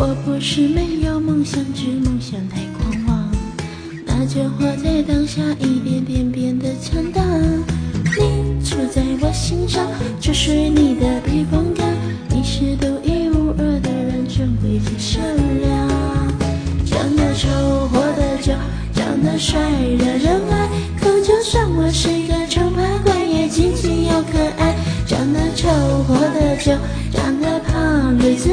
我不是没有梦想，只梦想太狂妄。那就活在当下，一点点变得强大。你住在我心上，这是你的避风港。你是独一无二的人，珍贵且善良。长得丑，活得久，长得帅，惹人爱。可就算我是个丑八怪，也积极又可爱。长得丑，活得久，长得胖，日子。